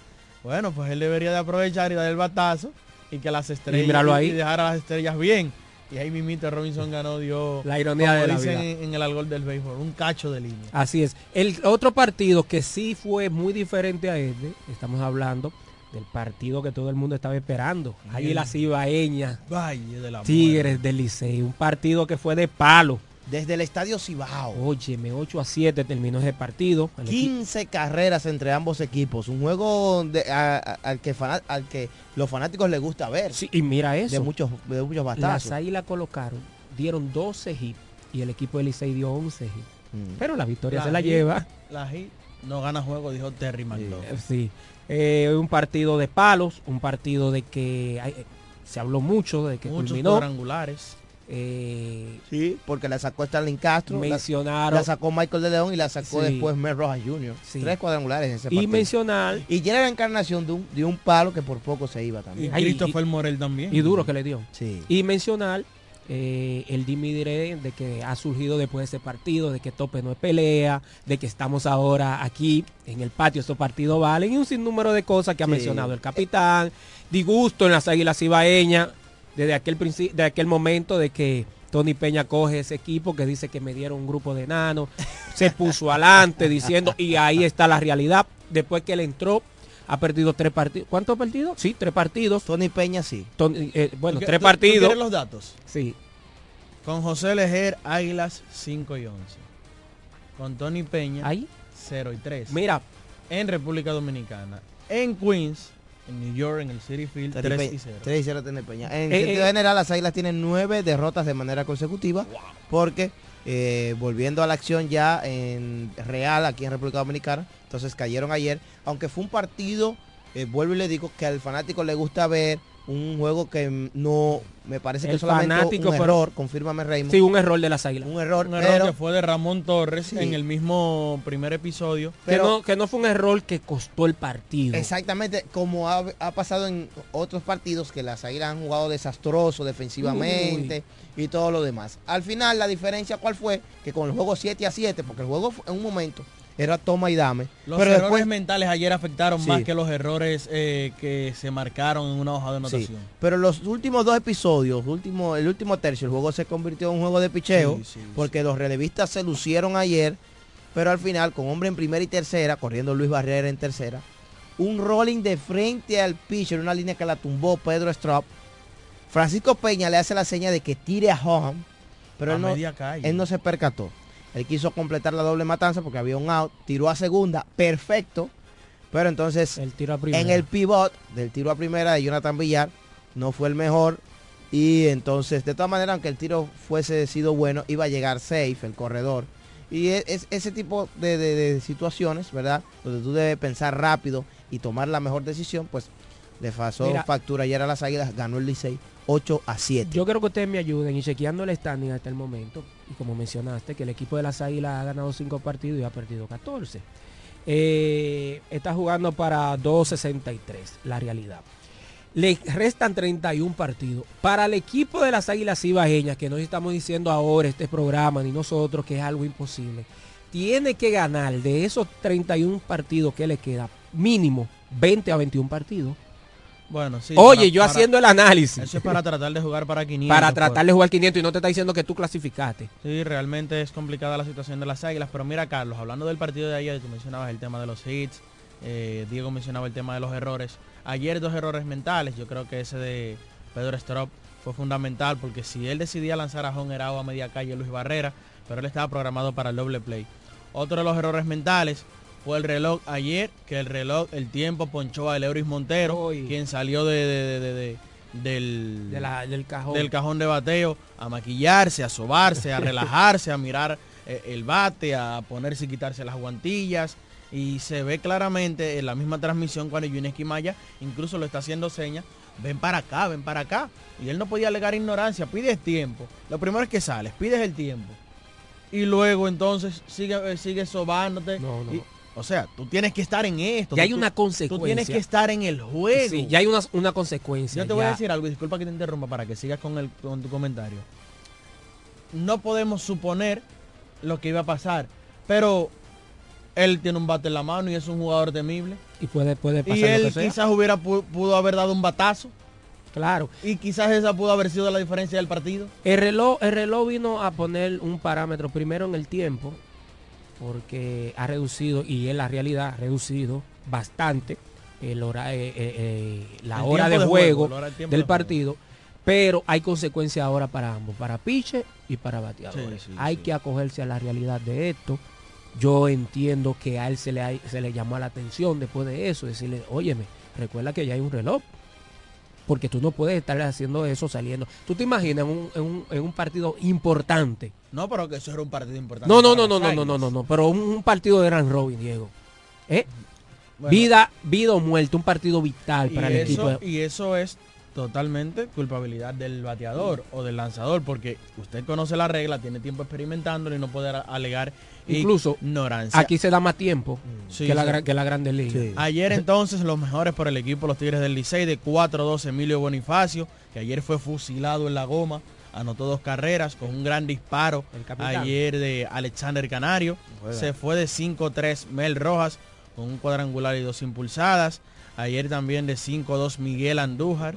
bueno, pues él debería de aprovechar y dar el batazo y que las estrellas ahí. y dejar a las estrellas bien. Y ahí mimito Robinson ganó, dio La ironía como de la vida. en, en el algol del béisbol, un cacho de línea. Así es. El otro partido que sí fue muy diferente a este, estamos hablando del partido que todo el mundo estaba esperando. Águilas Ibaeñas, Valle de la Tigres del Licey. Un partido que fue de palo. Desde el Estadio Cibao. Óyeme, 8 a 7 terminó ese partido. El equi- 15 carreras entre ambos equipos. Un juego de- a- a- al, que fana- al que los fanáticos les gusta ver. Sí, y mira eso. De muchos, de muchos Las batazos. águilas colocaron, dieron 12 hits y el equipo del Licey dio 11 hits. Mm. Pero la victoria se la lleva. La Hit no gana juego, dijo Terry McDowell. Eh, Sí. Eh, un partido de palos, un partido de que eh, se habló mucho de que Muchos culminó. cuadrangulares. Eh, Sí, porque la sacó Starling Castro. la- mencionaron La, sacó Michael de León y la sacó Sí. después Mel Rojas Jr. Sí. Tres cuadrangulares en ese y partido. mencionar Y tiene la encarnación de un, de un palo que por poco se iba Y también. Ay, Christopher Morel también. y duro que le dio. Sí. Y mencionar eh, el dimi diré de que ha surgido después de ese partido, de que tope no es pelea, de que estamos ahora aquí en el patio, estos partidos valen y un sinnúmero de cosas que ha Sí. mencionado el capitán, disgusto en las águilas ibaeñas, desde aquel, de aquel momento de que Tony Peña coge ese equipo que dice que me dieron un grupo de enanos, se puso adelante diciendo, y ahí está la realidad, después que él entró, ha perdido tres partidos. ¿Cuántos partidos? Sí, tres partidos. Tony Peña sí. Tony- eh, bueno, ¿Tú qué- tres tú partidos. los datos? Sí, Con José Lejer, Águilas 5 y 11. Con Tony Peña, ahí. 0 y 3. Mira, En República Dominicana. En Queens, en New York, en el City Field, 3 y 0. 3 y 0 tiene Peña. En Eh, sentido eh. general, las águilas tienen nueve derrotas de manera consecutiva. Porque eh, volviendo a la acción ya en real aquí en República Dominicana, entonces cayeron ayer. Aunque fue un partido, vuelvo y le digo que al fanático le gusta ver un juego que no me parece que El solamente fanático un error, confírmame Raymond. sí, un error de las águilas. un error, Un error pero, que fue de Ramón Torres Sí. en el mismo primer episodio. pero- que, no, que no fue un error que costó el partido. Exactamente, como ha, ha pasado en otros partidos que las águilas han jugado desastroso defensivamente y todo lo demás. Al final la diferencia cuál fue que con el juego 7 a 7, porque el juego en un momento era toma y dame, Los pero errores después mentales ayer afectaron Sí. más que los errores eh, que se marcaron en una hoja de sí, anotación. pero los últimos dos episodios, último, el último tercio, el juego se convirtió en un juego de picheo, Sí, porque los relevistas se lucieron ayer, pero al final con hombre en primera y tercera, corriendo Luis Barrera en tercera, un rolling de frente al pitcher, una línea que la tumbó Pedro Strop. Francisco Peña le hace la seña de que tire a home, pero él no, él no se percató. Él quiso completar la doble matanza porque había un out, tiró a segunda, perfecto, pero entonces El tiro a primera. en el pivot del tiro a primera de Jonathan Villar no fue el mejor. Y entonces de todas maneras aunque el tiro fuese sido bueno iba a llegar safe el corredor. Y es, es ese tipo de, de- de situaciones verdad donde tú debes pensar rápido y tomar la mejor decisión pues le pasó Mira. factura ayer a las águilas ganó el Licey 8 a 7 Yo creo que ustedes me ayuden y chequeando el standing hasta el momento, y como mencionaste, que el equipo de las Águilas ha ganado 5 partidos y ha perdido 14. Eh, está jugando para 2.63, la realidad. Le restan 31 partidos. Para el equipo de las Águilas Ibaeñas, que no estamos diciendo ahora este programa, ni nosotros, que es algo imposible, tiene que ganar de esos 31 partidos que le queda, mínimo 20 a 21 partidos. Bueno, sí. Oye, para- yo para- haciendo el análisis. Eso es para tratar de jugar para 500. para por- tratar de jugar 500 y no te está diciendo que tú clasificaste. Sí, realmente es complicada la situación de las águilas, pero mira Carlos, hablando del partido de ayer, tú mencionabas el tema de los hits, eh, Diego mencionaba el tema de los errores. Ayer dos errores mentales, yo creo que ese de Pedro Strop fue fundamental porque si él decidía lanzar a Jon Herao a media calle Luis Barrera, pero él estaba programado para el doble play. Otro de los errores mentales fue el reloj ayer, que el reloj, el tiempo ponchó a Eleuris Montero, quien salió de, de- de- de- de- del, la- del cajón. del cajón de bateo a maquillarse, a sobarse, a relajarse, a mirar eh, el bate, a ponerse y quitarse las guantillas. Y se ve claramente en la misma transmisión cuando Yuneski Maya incluso lo está haciendo señas. Ven para acá, ven para acá. Y él no podía alegar ignorancia, pides tiempo. Lo primero es que sales, pides el tiempo. Y luego entonces sigue, eh, sigue sobándote. No, no. Y- o sea, tú tienes que estar en esto. Ya tú- hay una Tú consecuencia. tienes que estar en el juego. Sí, ya hay una, una consecuencia. Yo te voy a decir algo, disculpa que te interrumpa para que sigas con, el, con tu comentario. No podemos suponer lo que iba a pasar, pero él tiene un bate en la mano y es un jugador temible. Y puede, puede pasar Y lo él que sea. quizás hubiera pu- pudo haber dado un batazo Claro. Y quizás esa pudo haber sido la diferencia del partido. El reloj, el reloj vino a poner un parámetro primero en el tiempo, porque ha reducido, y en la realidad ha reducido bastante el hora, eh, eh, eh, la El hora de tiempo de juego, juego, la hora- del de juego. partido. Pero hay consecuencias ahora para ambos, para piche y para bateadores. Sí, sí, hay que acogerse a la realidad de esto. Yo entiendo que a él se le, se le llamó la atención después de eso, decirle, óyeme, recuerda que ya hay un reloj. Porque tú no puedes estar haciendo eso saliendo. Tú te imaginas en un, en un- en un partido importante. No, pero que eso era un partido importante. No, no, no, no, no, no, no, no, no. Pero un, un partido de Gran Robin, Diego. ¿Eh? Bueno. vida, vida o muerte, un partido vital para el eso, equipo. Y eso es totalmente culpabilidad del bateador o del lanzador, porque usted conoce la regla, tiene tiempo experimentándolo y no puede alegar Incluso ignorancia. aquí se da más tiempo Sí, que, la, sí. que la Grande Liga. Ayer entonces los mejores por el equipo Los Tigres del Licey de 4-2 Emilio Bonifacio, que ayer fue fusilado en la goma, anotó dos carreras con un gran disparo ayer de Alexander Canario. Se fue de 5-3 Mel Rojas con un cuadrangular y dos impulsadas. Ayer también de 5-2 Miguel Andújar.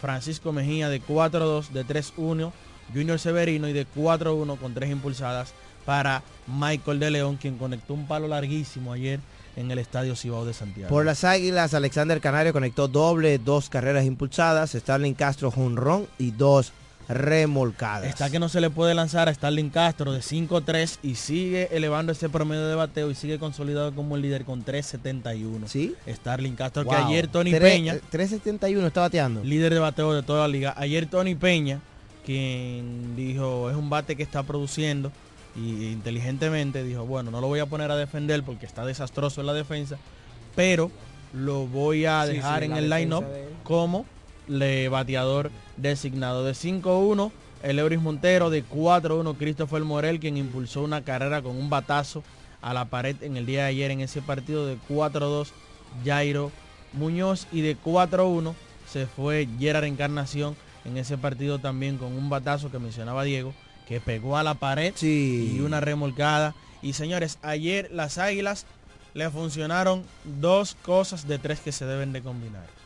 Francisco Mejía de 4-2 de 3-1. Junior Severino y de 4-1 con tres impulsadas para Michael de León, quien conectó un palo larguísimo ayer en el Estadio Cibao de Santiago. Por las Águilas, Alexander Canario conectó doble, dos carreras impulsadas, Starling Castro jonrón y dos remolcadas. Está que no se le puede lanzar a Starling Castro de 5-3 y sigue elevando ese promedio de bateo y sigue consolidado como el líder con 3.71. Sí. Starling Castro, Wow. que ayer Tony Tres- Peña, eh, 3.71 está bateando. líder de bateo de toda la liga, ayer Tony Peña, quien dijo es un bate que está produciendo y inteligentemente dijo, bueno, no lo voy a poner a defender porque está desastroso en la defensa, pero lo voy a Sí, dejar sí, en el line-up como le bateador designado. De 5-1 el Euris Montero. De 4-1 Christopher Morel quien impulsó una carrera con un batazo a la pared en el día de ayer en ese partido. De 4-2 Jairo Muñoz. Y de 4-1 se fue Gerard Encarnación en ese partido también con un batazo que mencionaba Diego que pegó a la pared y una remolcada. Y señores ayer las águilas le funcionaron dos cosas de tres que se deben de combinar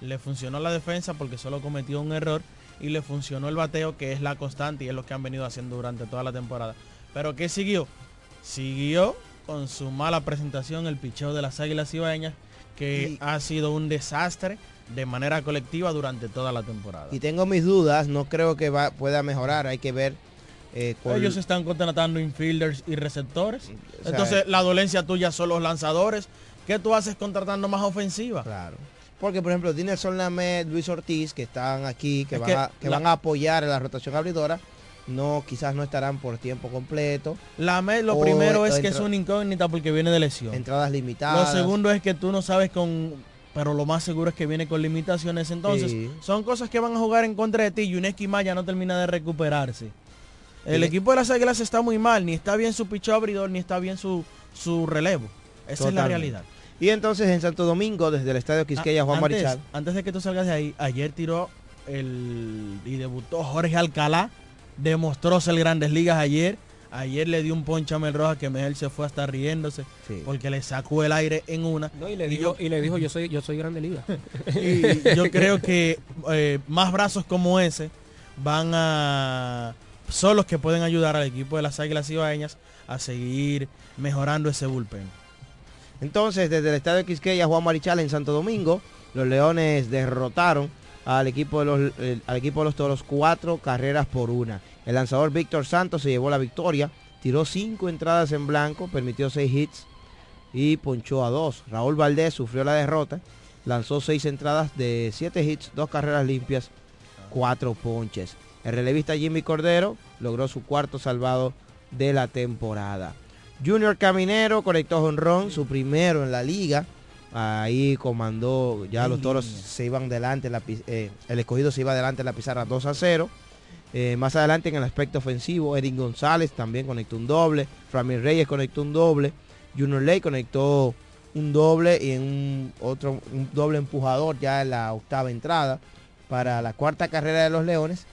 le funcionó la defensa porque solo cometió un error y le funcionó el bateo que es la constante y es lo que han venido haciendo durante toda la temporada. Pero ¿qué siguió? Siguió con su mala presentación el picheo de las Águilas Ibaeñas que ha sido un desastre de manera colectiva durante toda la temporada. Y tengo mis dudas, no creo que va, pueda mejorar, hay que ver. eh, con- Ellos están contratando infielders y receptores. o sea, Entonces la dolencia tuya son los lanzadores. ¿Qué tú haces contratando más ofensiva? Claro. Porque, por ejemplo, Dinelson Lamed, Luis Ortiz, que están aquí, que, Es van, que a, que la- van a apoyar en la rotación abridora, no, quizás no estarán por tiempo completo. La me- lo O- primero es que es una incógnita porque viene de lesión. Entradas Lo limitadas. segundo es que tú no sabes con... Pero lo más seguro es que viene con limitaciones. Entonces, Sí. son cosas que van a jugar en contra de ti. Y un ya no termina de recuperarse. El Sí. equipo de las águilas está muy mal. Ni está bien su picho abridor, ni está bien su, su relevo. Esa es la realidad. Y entonces en Santo Domingo, desde el Estadio Quisqueya, Juan Ah, antes, Marichal. Antes de que tú salgas de ahí, ayer tiró el y debutó Jorge Alcalá. Demostró ser grandes ligas ayer. Ayer le dio un ponche a Mel Rojas que Mel se fue hasta riéndose porque le sacó el aire en una. No, y le dijo, y le dijo yo soy, yo soy grande liga. Y yo creo que eh, más brazos como ese van a son los que pueden ayudar al equipo de las Águilas Ibaeñas a seguir mejorando ese bullpen. Entonces, desde el Estadio Quisqueya, Juan Marichal en Santo Domingo, los Leones derrotaron al equipo de los, al equipo de los Toros cuatro carreras por una. El lanzador Víctor Santos se llevó la victoria, tiró cinco entradas en blanco, permitió seis hits y ponchó a dos. Raúl Valdés sufrió la derrota, lanzó seis entradas de siete hits, dos carreras limpias, cuatro ponches. El relevista Jimmy Cordero logró su cuarto salvado de la temporada. Junior Caminero conectó jonrón, su primero en la liga. Ahí comandó, ya los toros se iban delante, la eh, el escogido se iba adelante en la pizarra 2 a 0. Eh, más adelante en el aspecto ofensivo, Erin González también conectó un doble, Framil Reyes conectó un doble, Junior Ley conectó un doble y en un otro un doble empujador ya en la octava entrada para la cuarta carrera de los Leones,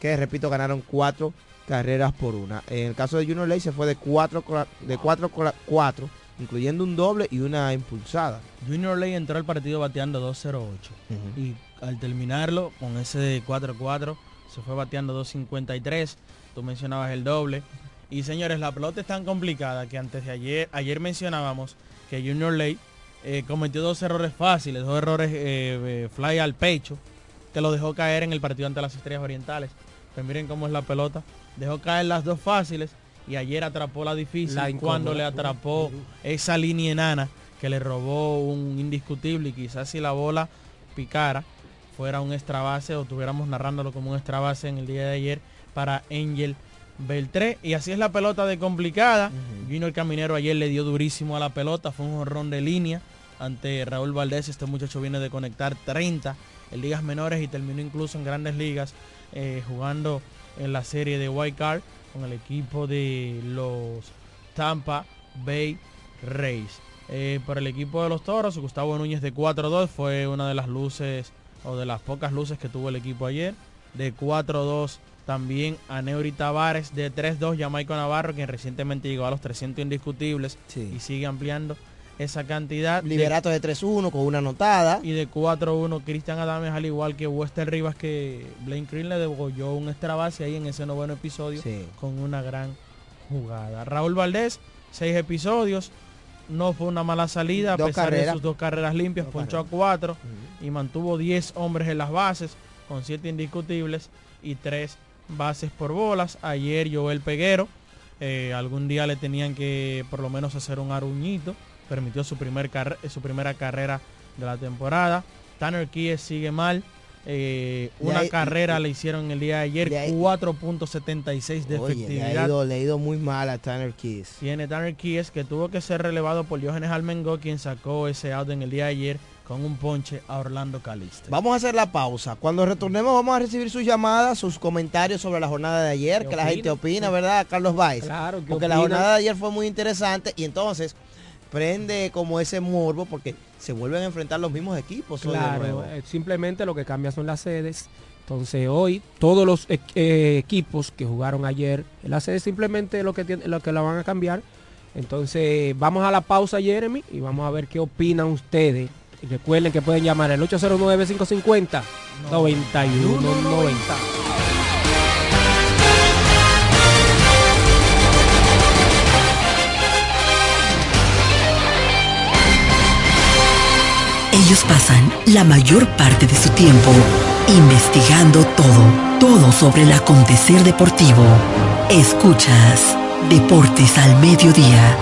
que repito ganaron cuatro carreras por una. En el caso de Junior Ley se fue de cuatro cora- de cuatro cora- cuatro, incluyendo un doble y una impulsada. Junior Ley entró al partido bateando 2-0-8 y al terminarlo con ese 4-4 se fue bateando 2.53. Tú mencionabas el doble. Y señores, la pelota es tan complicada que antes de ayer, ayer mencionábamos que Junior Ley eh, cometió dos errores fáciles, dos errores eh, fly al pecho, que lo dejó caer en el partido ante las Estrellas Orientales. Pues miren cómo es la pelota. Dejó caer las dos fáciles y ayer atrapó la difícil cuando le atrapó esa línea enana que le robó un indiscutible y quizás si la bola picara fuera un extra base o tuviéramos narrándolo como un extra base en el día de ayer para Angel Beltré. Y así es la pelota de complicada. Junior Caminero ayer le dio durísimo a la pelota. Fue un horrón de línea ante Raúl Valdés. Este muchacho viene de conectar 30 en ligas menores y terminó incluso en grandes ligas eh, jugando en la serie de White Card con el equipo de los Tampa Bay Rays. Eh, por el equipo de los Toros, Gustavo Núñez de 4-2 fue una de las luces o de las pocas luces que tuvo el equipo ayer. De 4-2 también a Neuri Tavares de 3-2, Jamaico Navarro, quien recientemente llegó a los 300 indiscutibles y sigue ampliando esa cantidad. Liberato de, 3-1 con una anotada. Y de 4-1 Cristian Adames, al igual que Wester Rivas, que Blaine Green le degolló un extra base ahí en ese noveno episodio con una gran jugada. Raúl Valdés, 6 episodios. No fue una mala salida, a pesar de sus dos carreras limpias, ponchó a 4 y mantuvo 10 hombres en las bases, con 7 indiscutibles y 3 bases por bolas. Ayer Joel Peguero, eh, algún día le tenían que por lo menos hacer un aruñito permitió su, primer su primera carrera de la temporada. Tanner Kies sigue mal. Eh, una carrera le hicieron el día de ayer, 4.76 de efectividad. Le ha, ido, muy mal a Tanner Keys. Tiene Tanner Keys que tuvo que ser relevado por Diógenes Almengo, quien sacó ese out en el día de ayer con un ponche a Orlando Caliste. Vamos a hacer la pausa. Cuando retornemos vamos a recibir sus llamadas, sus comentarios sobre la jornada de ayer, que la gente opina, ¿verdad? Carlos. Claro, Porque la jornada de ayer fue muy interesante y entonces prende como ese morbo porque se vuelven a enfrentar los mismos equipos. Claro, eh, simplemente lo que cambia son las sedes. Entonces hoy todos los e, eh, equipos que jugaron ayer en la sede simplemente lo que, lo que la van a cambiar. Entonces vamos a la pausa Jeremy y vamos a ver qué opinan ustedes. recuerden que pueden llamar al 809-550-9190. Ellos pasan la mayor parte de su tiempo investigando todo, todo sobre el acontecer deportivo. Escuchas Deportes al Mediodía.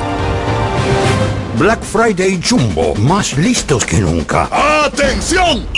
Black Friday Jumbo, más listos que nunca. ¡Atención!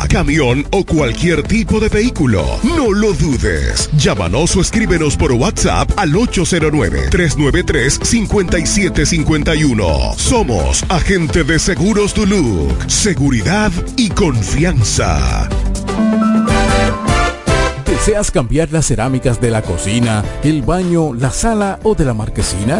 camión o cualquier tipo de vehículo, no lo dudes. Llámanos o escríbenos por WhatsApp al 809-393-5751. Somos Agente de Seguros Duluc. Seguridad y confianza. ¿Deseas cambiar las cerámicas de la cocina, el baño, la sala o de la marquesina?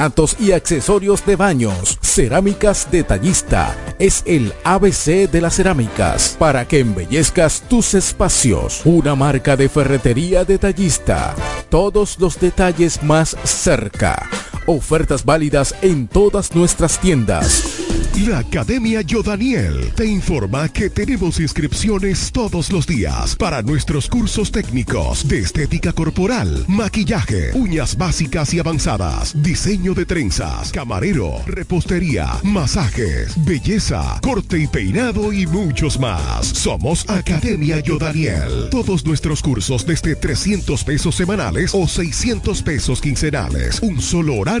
porcelanatos y accesorios de baños. Cerámica Cerámicas Detallista es el ABC de las cerámicas para que embellezcas tus espacios. Una marca de ferretería detallista. Todos los detalles más cerca. Ofertas válidas en todas nuestras tiendas. La Academia Yodaniel te informa que tenemos inscripciones todos los días para nuestros cursos técnicos de estética corporal, maquillaje, uñas básicas y avanzadas, diseño de trenzas, camarero, repostería, masajes, belleza, corte y peinado y muchos más. Somos Academia Yodaniel. Todos nuestros cursos desde 300 pesos semanales o 600 pesos quincenales. Un solo horario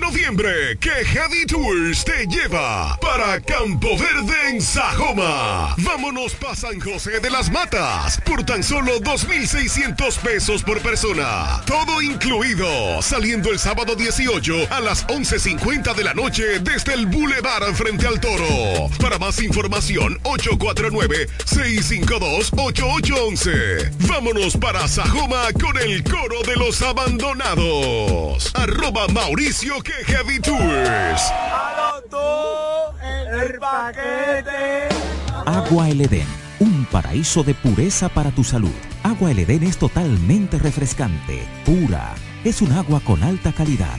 noviembre, que Heavy Tours te lleva para Campo Verde en Sajoma. Vámonos para San José de las Matas por tan solo 2.600 pesos por persona. Todo incluido, saliendo el sábado 18 a las 11.50 de la noche desde el Boulevard frente al Toro. Para más información, 849-652-8811. Vámonos para Sajoma con el coro de los abandonados. Arroba Mauricio que Heavy Tours. el paquete. Agua El Edén, un paraíso de pureza para tu salud. Agua El Edén es totalmente refrescante, pura. Es un agua con alta calidad,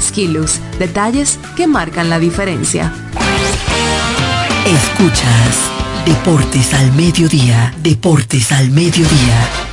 Skilus, detalles que marcan la diferencia. Escuchas Deportes al Mediodía, Deportes al Mediodía.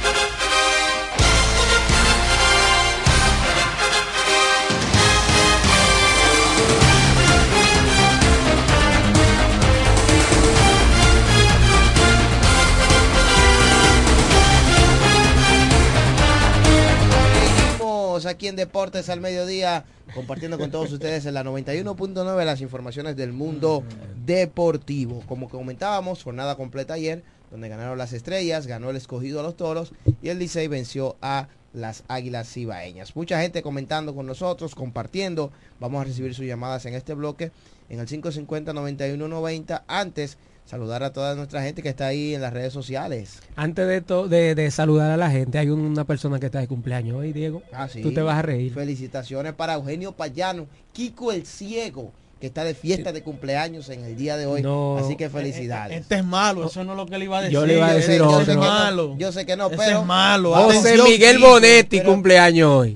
Aquí en Deportes al Mediodía, compartiendo con todos ustedes en la 91.9 las informaciones del mundo deportivo. Como comentábamos, jornada completa ayer, donde ganaron las estrellas, ganó el escogido a los toros y el Licey venció a las águilas cibaeñas. Mucha gente comentando con nosotros, compartiendo. Vamos a recibir sus llamadas en este bloque en el 550-9190. Antes, saludar a toda nuestra gente que está ahí en las redes sociales. Antes de, to- de, de saludar a la gente, hay una persona que está de cumpleaños hoy, Diego. Ah, sí. Tú te vas a reír. Felicitaciones para Eugenio Payano, Kiko el Ciego, que está de fiesta de cumpleaños en el día de hoy. No. Así que felicidades. Este es malo, eso no es lo que le iba a decir. Yo le iba a Yo decir sé- yo sé otro. que no, malo. Yo sé que no, Ese pero. es malo. José Miguel. Bonetti, pero- cumpleaños hoy.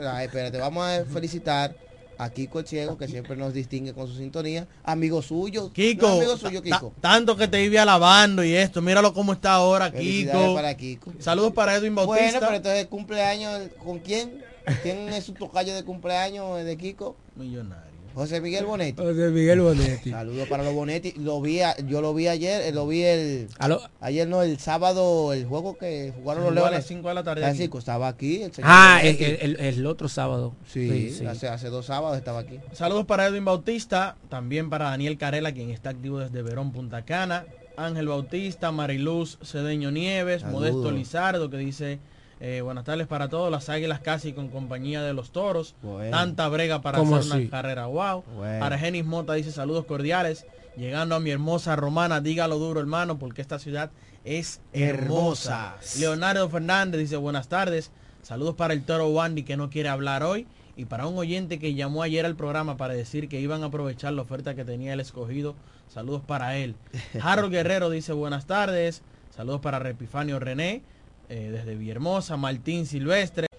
No, espérate, vamos a felicitar a Kiko el Ciego, que siempre nos distingue con su sintonía. Amigo suyo. Kiko, no, amigo suyo, Kiko. tanto que te iba alabando y esto, míralo cómo está ahora, Kiko. para Kiko. Saludos para Edwin Bueno, Bautista. pero entonces cumpleaños, ¿con quién? ¿Quién es su tocayo de cumpleaños de Kiko? Millonario. José Miguel Bonetti. José Miguel Bonetti. Saludos para los Bonetti. Lo vi, a- yo lo vi ayer, eh, lo vi el Aló. ayer no, el sábado, el juego que jugaron los Jugó a Leones. las 5 de la tarde cinco, estaba aquí. El señor Ah, el, el- el- otro sábado. sí, Hace, hace dos sábados estaba aquí. Saludos para Edwin Bautista, también para Daniel Carela, quien está activo desde Verón, Punta Cana. Ángel Bautista, Mariluz Cedeño Nieves, Saludos. Modesto Lizardo, que dice, eh, buenas tardes para todos, las águilas casi con compañía de los toros. Bueno. Tanta brega para ¿Cómo hacer así? una carrera, wow. Bueno. Argenis Mota dice, saludos cordiales. Llegando a mi hermosa romana, dígalo duro hermano, porque esta ciudad es hermosa. Hermosa. Leonardo Fernández dice, buenas tardes. Saludos para el toro Wandy que no quiere hablar hoy. Y para un oyente que llamó ayer al programa para decir que iban a aprovechar la oferta que tenía el escogido. Saludos para él. Harold Guerrero dice buenas tardes. Saludos para Repifanio René. Eh, desde Villahermosa. Martín Silvestre.